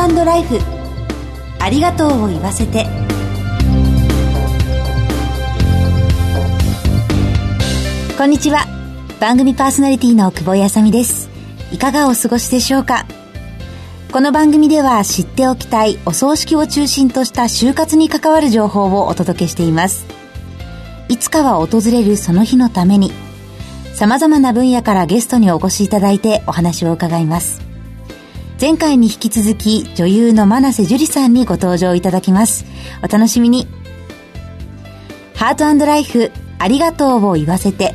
ートライフ。ありがとうを言わせて。こんにちは。番組パーソナリティの久保井あさみです。いかがお過ごしでしょうか？この番組では知っておきたいお葬式を中心とした就活に関わる情報をお届けしています。いつかは訪れるその日のために様々な分野からゲストにお越しいただいてお話を伺います。前回に引き続き女優の真瀬樹里さんにご登場いただきます。お楽しみに。ハートライフありがとうを言わせて。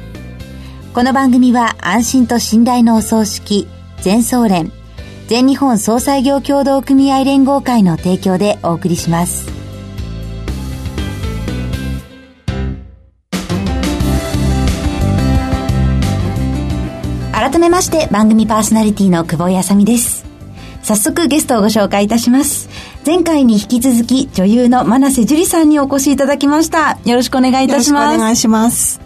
この番組は安心と信頼のお葬式全総連全日本総裁業協同組合連合会の提供でお送りします。改めまして番組パーソナリティの久保井あさみです。早速ゲストをご紹介いたします。前回に引き続き女優の真瀬樹里さんにお越しいただきました。よろしくお願いいたします。お願いします。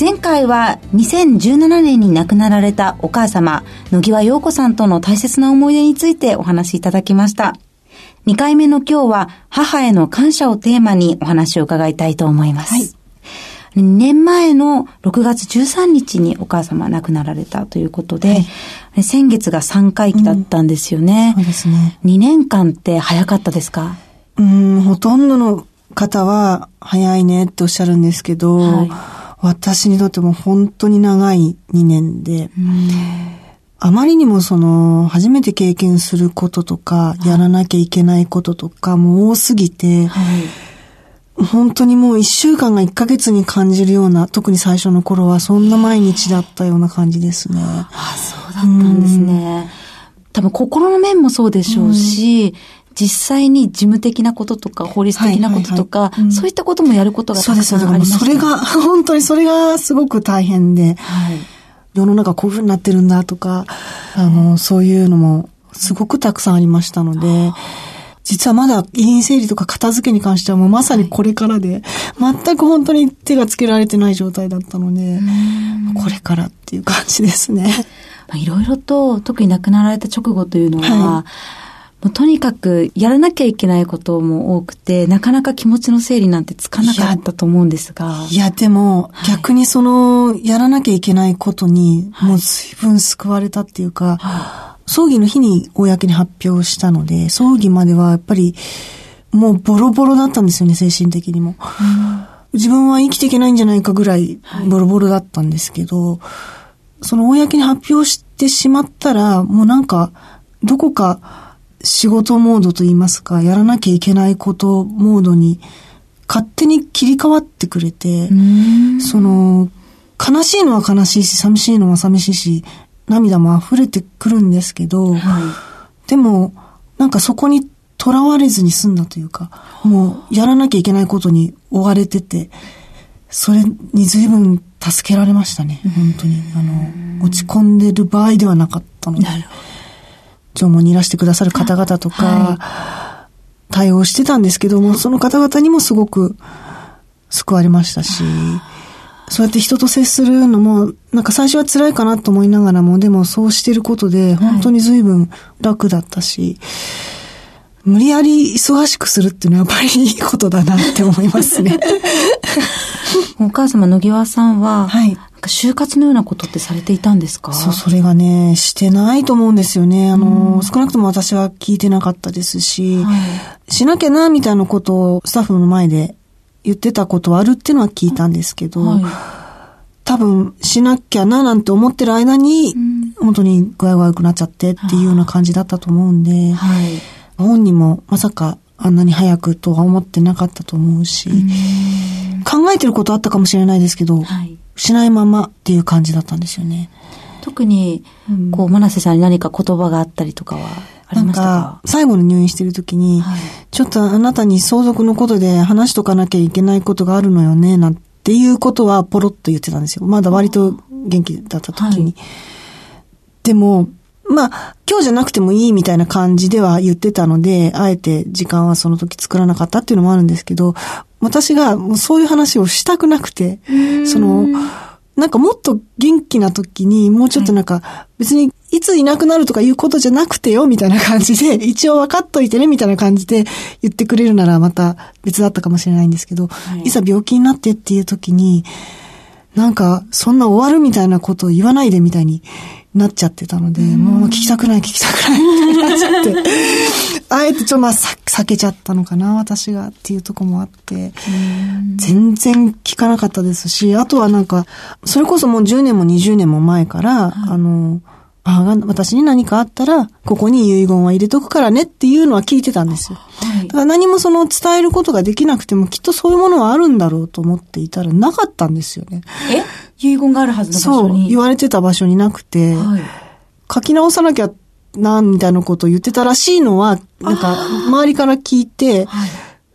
前回は2017年に亡くなられたお母様野際陽子さんとの大切な思い出についてお話しいただきました。2回目の今日は母への感謝をテーマにお話を伺いたいと思います、はい2年前の6月13日にお母様亡くなられたということで、はい、先月が3回忌だったんですよね、うん、そうですね。2年間って早かったですか？うん、ほとんどの方は早いねっておっしゃるんですけど、はい、私にとっても本当に長い2年で、あまりにもその、初めて経験することとか、やらなきゃいけないこととかも多すぎて、はい本当にもう一週間が一ヶ月に感じるような、特に最初の頃はそんな毎日だったような感じですね。ああ、そうだったんですね。多分心の面もそうでしょうし、実際に事務的なこととか、法律的なこととか、はいはいはい、そういったこともやることがたくさんあります、ね、それが、本当にそれがすごく大変で、はい、世の中こういうふうになってるんだとか、あの、そういうのもすごくたくさんありましたので、実はまだ遺品整理とか片付けに関してはもうまさにこれからで、全く本当に手がつけられてない状態だったので、これからっていう感じですね。いろいろと、特に亡くなられた直後というのは、はい。もうとにかくやらなきゃいけないことも多くて、なかなか気持ちの整理なんてつかなかったと思うんですが。いや、でも、はい、逆にその、やらなきゃいけないことに、もう随分救われたっていうか、はい葬儀の日に公に発表したので、葬儀まではやっぱり、もうボロボロだったんですよね、精神的にも。自分は生きていけないんじゃないかぐらいボロボロだったんですけど、はい、その公に発表してしまったら、もうなんか、どこか仕事モードといいますか、やらなきゃいけないことモードに勝手に切り替わってくれて、その、悲しいのは悲しいし、寂しいのは寂しいし、涙も溢れてくるんですけど、はい、でも、なんかそこにとらわれずに済んだというか、もうやらなきゃいけないことに追われてて、それに随分助けられましたね、本当に。あの、落ち込んでる場合ではなかったので。縄文にいらしてくださる方々とか、はい、対応してたんですけども、その方々にもすごく救われましたし、そうやって人と接するのも、なんか最初は辛いかなと思いながらも、でもそうしてることで、本当に随分楽だったし、はい、無理やり忙しくするっていうのはやっぱりいいことだなって思いますね。お母様、野際さんは、はい。就活のようなことってされていたんですか？そう、それがね、してないと思うんですよね。あの、うん、少なくとも私は聞いてなかったですし、はい、しなきゃな、みたいなことをスタッフの前で言ってたことはあるっていうのは聞いたんですけど、はい、多分しなきゃななんて思ってる間に、うん、本当に具合が悪くなっちゃってっていうような感じだったと思うんで、はい、本人もまさかあんなに早くとは思ってなかったと思うし、考えてることあったかもしれないですけど、はい、しないままっていう感じだったんですよね。特に、こう、真瀬さんに何か言葉があったりとかはなんか、最後の入院してる時に、はい、ちょっとあなたに相続のことで話しとかなきゃいけないことがあるのよね、なんていうことはポロッと言ってたんですよ。まだ割と元気だった時に。はい、でも、まあ、今日じゃなくてもいいみたいな感じでは言ってたので、あえて時間はその時作らなかったっていうのもあるんですけど、私がもうそういう話をしたくなくて、その、なんかもっと元気な時に、もうちょっとなんか、別にいついなくなるとかいうことじゃなくてよ、みたいな感じで、一応分かっといてね、みたいな感じで言ってくれるならまた別だったかもしれないんですけど、はい、いざ病気になってっていう時に、なんか、そんな終わるみたいなことを言わないでみたいになっちゃってたので、もう聞きたくない聞きたくないみたいになっちゃって、あえてちょまあ避けちゃったのかな、私がっていうとこもあって、全然聞かなかったですし、あとはなんか、それこそもう10年も20年も前から、はい、あの、母が私に何かあったら、ここに遺言は入れとくからねっていうのは聞いてたんですよ。はい、だから何もその伝えることができなくても、きっとそういうものはあるんだろうと思っていたら、なかったんですよね。え？遺言があるはずの場所に？そう、言われてた場所になくて、はい、書き直さなきゃな、みたいなことを言ってたらしいのは、なんか、周りから聞いて、はい、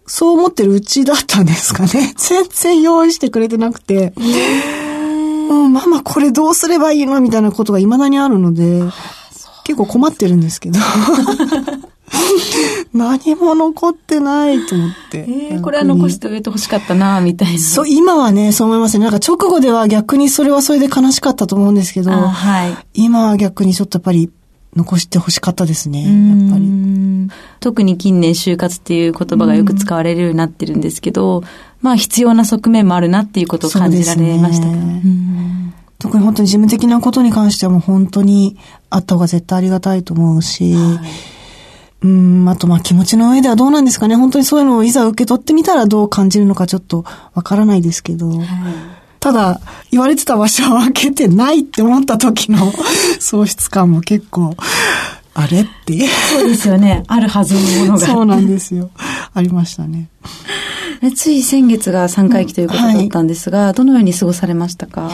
そう思ってるうちだったんですかね。全然用意してくれてなくて。うん、ママこれどうすればいいのみたいなことが未だにあるので、結構困ってるんですけど。何も残ってないと思って。えー、これは残しておいてほしかったな、みたいな。そう、今はね、そう思いますね。なんか直後では逆にそれはそれで悲しかったと思うんですけど、はい、今は逆にちょっとやっぱり残してほしかったですね、やっぱり。特に近年就活っていう言葉がよく使われるようになってるんですけど、まあ必要な側面もあるなっていうことを感じられましたか、ね、特に本当に事務的なことに関してはもう本当にあった方が絶対ありがたいと思うし、はいうん、あとまあ気持ちの上ではどうなんですかね？本当にそういうのをいざ受け取ってみたらどう感じるのかちょっとわからないですけど。はい、ただ、言われてた場所を開けてないって思った時の 喪失感も結構、あれっていう。そうですよね。あるはずのものが。そうなんですよ。ありましたね。つい先月が3回忌ということだったんですが、はい、どのように過ごされましたか？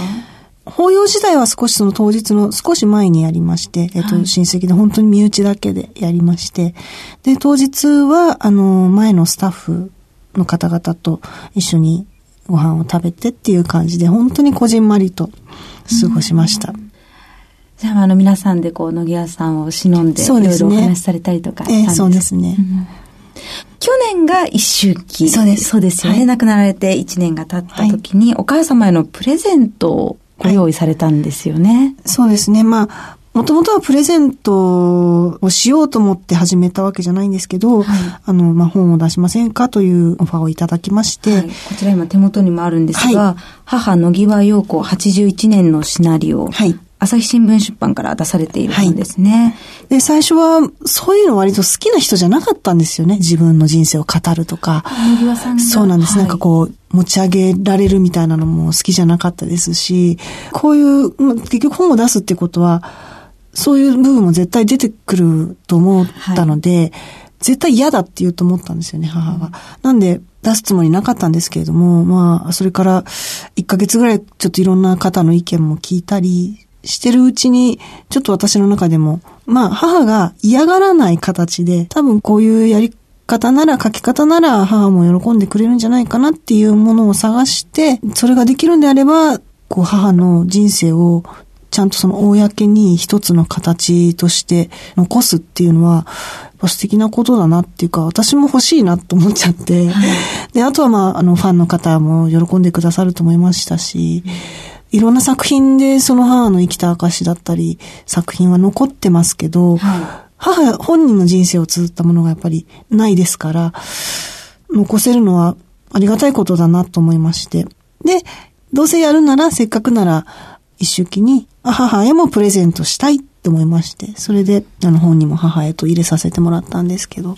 法要時代は少しその当日の少し前にやりまして、えっと、親戚で本当に身内だけでやりまして、で、当日は、あの、前のスタッフの方々と一緒にご飯を食べてっていう感じで、本当にこじんまりと過ごしました。じゃあ、あの、皆さんでこう、野木屋さんを忍んで、いろいろお話しされたりとかえー、そうですね。うん去年が一周期。そうです。そうですよね。はい、亡くなられて一年が経った時に、はい、お母様へのプレゼントをご用意されたんですよね。はい、そうですね。まあ、もともとはプレゼントをしようと思って始めたわけじゃないんですけど、はい、あの、まあ、本を出しませんかというオファーをいただきまして、はい、こちら今手元にもあるんですが、はい、母野際陽子81年のシナリオ、はい、朝日新聞出版から出されているんですね、はい。で、最初は、そういうの割と好きな人じゃなかったんですよね。自分の人生を語るとか。そうなんです。はい、なんかこう、持ち上げられるみたいなのも好きじゃなかったですし、こういう、結局本を出すってことは、そういう部分も絶対出てくると思ったので、はい、絶対嫌だって言うと思ったんですよね、母は。うん、なんで、出すつもりなかったんですけれども、まあ、それから1ヶ月ぐらいちょっといろんな方の意見も聞いたりしてるうちに、ちょっと私の中でも、まあ、母が嫌がらない形で、多分こういうやり方なら、書き方なら母も喜んでくれるんじゃないかなっていうものを探して、それができるんであれば、こう母の人生をちゃんとその公に一つの形として残すっていうのは、素敵なことだなっていうか、私も欲しいなと思っちゃって、で、あとはまあ、あの、ファンの方も喜んでくださると思いましたし、いろんな作品でその母の生きた証だったり、作品は残ってますけど、はい、母本人の人生を綴ったものがやっぱりないですから、残せるのはありがたいことだなと思いまして。で、どうせやるなら、せっかくなら、一周期に母へもプレゼントしたいって思いまして、それで、あの本にも母へと入れさせてもらったんですけど、はい。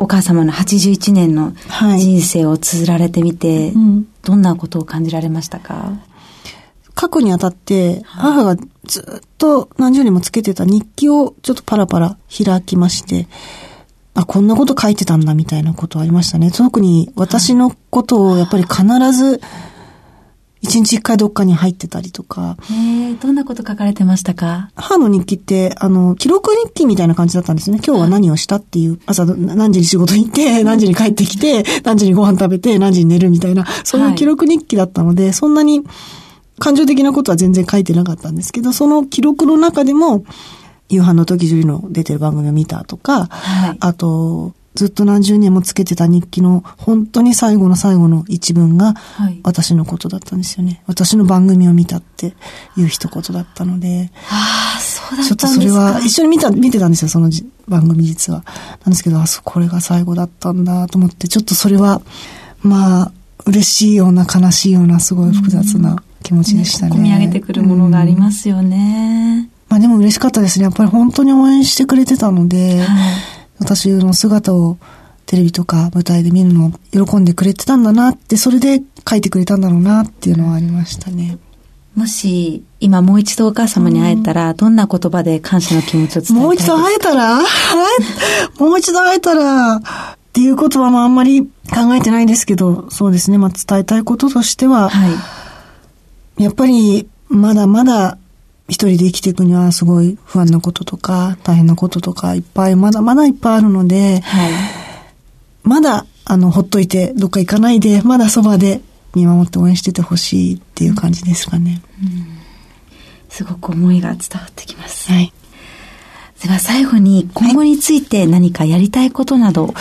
お母様の81年の人生を綴られてみて、はいうん、どんなことを感じられましたか？書くにあたって、母がずっと何十年もつけてた日記をちょっとパラパラ開きまして、あ、こんなこと書いてたんだみたいなことありましたね。特に私のことをやっぱり必ず、一日一回どっかに入ってたりとか。へえ、どんなこと書かれてましたか？母の日記って、あの、記録日記みたいな感じだったんですね。今日は何をしたっていう、朝何時に仕事行って、何時に帰ってきて、何時にご飯食べて、何時に寝るみたいな、そういう記録日記だったので、はい、そんなに、感情的なことは全然書いてなかったんですけど、その記録の中でも、夕飯の時樹里の出てる番組を見たとか、はい、あと、ずっと何十年もつけてた日記の本当に最後の最後の一文が私のことだったんですよね。はい、私の番組を見たっていう一言だったので。ああ、そうだったんですかちょっとそれは一緒に見た、見てたんですよ、その番組実は。なんですけど、あ、これが最後だったんだと思って、ちょっとそれは、まあ、嬉しいような悲しいようなすごい複雑な気持ちでしたね。込、み上げてくるものがありますよね。まあでも嬉しかったですね。やっぱり本当に応援してくれてたので、はい私の姿をテレビとか舞台で見るのを喜んでくれてたんだなって、それで書いてくれたんだろうなっていうのはありましたね。もし、今もう一度お母様に会えたら、どんな言葉で感謝の気持ちを伝えたいですか？もう一度会えたら もう一度会えたらっていう言葉もあんまり考えてないですけど、そうですね。まあ、伝えたいこととしては、はい、やっぱり、まだまだ一人で生きていくにはすごい不安なこととか大変なこととかいっぱいまだまだいっぱいあるので、はい、まだあのほっといてどっか行かないでまだそばで見守って応援しててほしいっていう感じですかね、うん、すごく思いが伝わってきます、はい、では最後に今後について何かやりたいことなど、はい、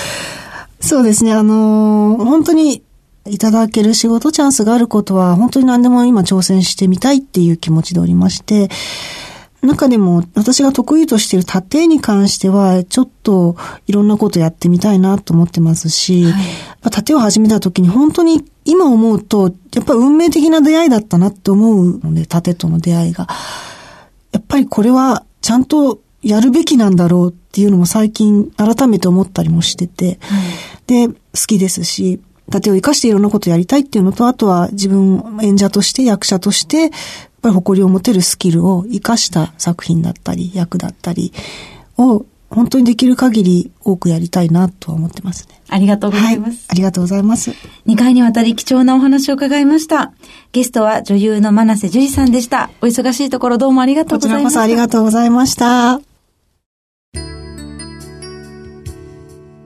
そうですね。あのー、本当にいただける仕事チャンスがあることは、本当に何でも今挑戦してみたいっていう気持ちでおりまして、中でも私が得意としている縦に関しては、ちょっといろんなことやってみたいなと思ってますし、はい、縦を始めた時に本当に今思うと、やっぱり運命的な出会いだったなって思うので、縦との出会いが。やっぱりこれはちゃんとやるべきなんだろうっていうのも最近改めて思ったりもしてて、はい、で、好きですし、盾を生かしていろんなことやりたいっていうのと、あとは自分演者として役者として、やっぱり誇りを持てるスキルを生かした作品だったり、役だったりを本当にできる限り多くやりたいなとは思ってますね。ありがとうございます。はい、ありがとうございます。2回にわたり貴重なお話を伺いました。ゲストは女優の真瀬樹里さんでした。お忙しいところどうもありがとうございました。こちらこそありがとうございました。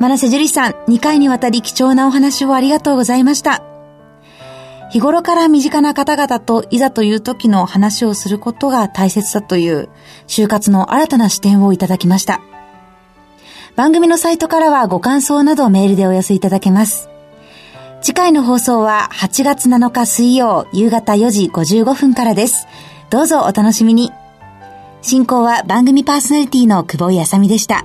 真瀬樹里さん、2回にわたり貴重なお話をありがとうございました。日頃から身近な方々といざという時の話をすることが大切だという就活の新たな視点をいただきました。番組のサイトからはご感想などメールでお寄せいただけます。次回の放送は8月7日水曜夕方4時55分からです。どうぞお楽しみに。進行は番組パーソナリティの久保井あさみでした。